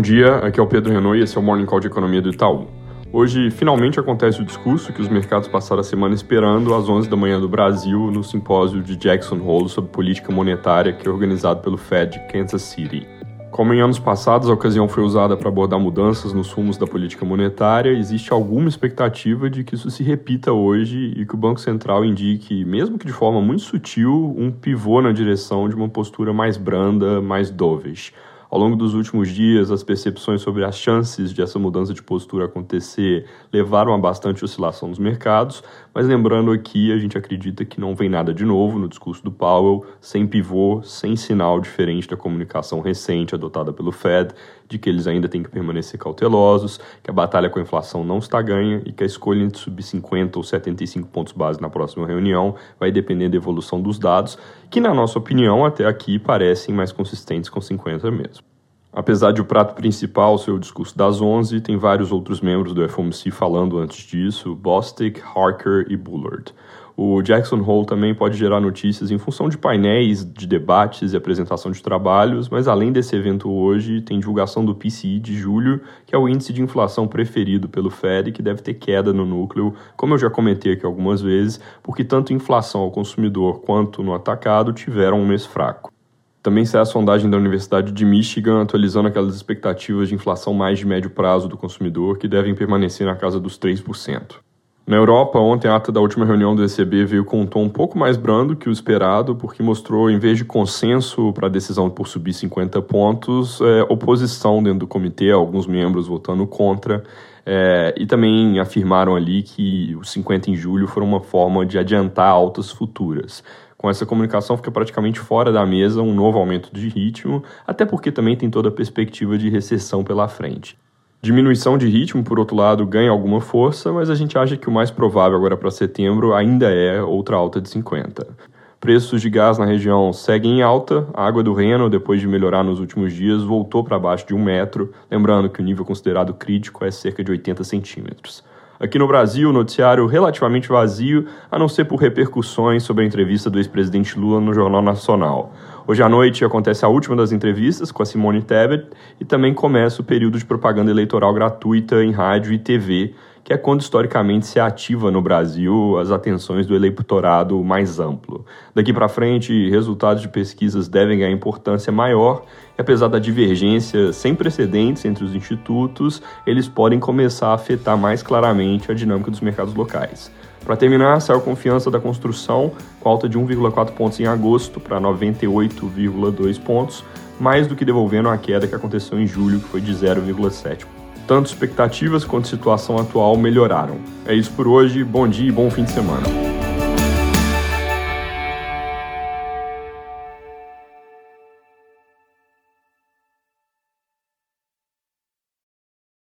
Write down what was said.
Bom dia, aqui é o Pedro Renault e esse é o Morning Call de Economia do Itaú. Hoje, finalmente acontece o discurso que os mercados passaram a semana esperando às 11 da manhã do Brasil no simpósio de Jackson Hole sobre política monetária que é organizado pelo Fed de Kansas City. Como em anos passados a ocasião foi usada para abordar mudanças nos rumos da política monetária, existe alguma expectativa de que isso se repita hoje e que o Banco Central indique, mesmo que de forma muito sutil, um pivô na direção de uma postura mais branda, mais dovish. Ao longo dos últimos dias, as percepções sobre as chances de essa mudança de postura acontecer levaram a bastante oscilação nos mercados, mas lembrando aqui, a gente acredita que não vem nada de novo no discurso do Powell, sem pivô, sem sinal diferente da comunicação recente adotada pelo Fed, de que eles ainda têm que permanecer cautelosos, que a batalha com a inflação não está ganha e que a escolha entre subir 50 ou 75 pontos base na próxima reunião vai depender da evolução dos dados, que na nossa opinião até aqui parecem mais consistentes com 50 mesmo. Apesar de o prato principal ser o discurso das 11, tem vários outros membros do FOMC falando antes disso, Bostic, Harker e Bullard. O Jackson Hole também pode gerar notícias em função de painéis de debates e apresentação de trabalhos, mas além desse evento hoje, tem divulgação do PCI de julho, que é o índice de inflação preferido pelo Fed, que deve ter queda no núcleo, como eu já comentei aqui algumas vezes, porque tanto inflação ao consumidor quanto no atacado tiveram um mês fraco. Também sai a sondagem da Universidade de Michigan atualizando aquelas expectativas de inflação mais de médio prazo do consumidor, que devem permanecer na casa dos 3%. Na Europa, ontem a ata da última reunião do ECB veio com um tom um pouco mais brando que o esperado, porque mostrou, em vez de consenso para a decisão por subir 50 pontos, é, oposição dentro do comitê, alguns membros votando contra, é, e também afirmaram ali que os 50 em julho foram uma forma de adiantar altas futuras. Com essa comunicação fica praticamente fora da mesa um novo aumento de ritmo, até porque também tem toda a perspectiva de recessão pela frente. Diminuição de ritmo, por outro lado, ganha alguma força, mas a gente acha que o mais provável agora para setembro ainda é outra alta de 50. Preços de gás na região seguem em alta. A água do Reno, depois de melhorar nos últimos dias, voltou para baixo de um metro, lembrando que o nível considerado crítico é cerca de 80 centímetros. Aqui no Brasil, o noticiário relativamente vazio, a não ser por repercussões sobre a entrevista do ex-presidente Lula no Jornal Nacional. Hoje à noite acontece a última das entrevistas com a Simone Tebet e também começa o período de propaganda eleitoral gratuita em rádio e TV, que é quando historicamente se ativa no Brasil as atenções do eleitorado mais amplo. Daqui para frente, resultados de pesquisas devem ganhar importância maior, e apesar da divergência sem precedentes entre os institutos, eles podem começar a afetar mais claramente a dinâmica dos mercados locais. Para terminar, saiu confiança da construção, com alta de 1,4 pontos em agosto para 98,2 pontos, mais do que devolvendo a queda que aconteceu em julho, que foi de 0,7 tanto expectativas quanto situação atual melhoraram. É isso por hoje, bom dia e bom fim de semana.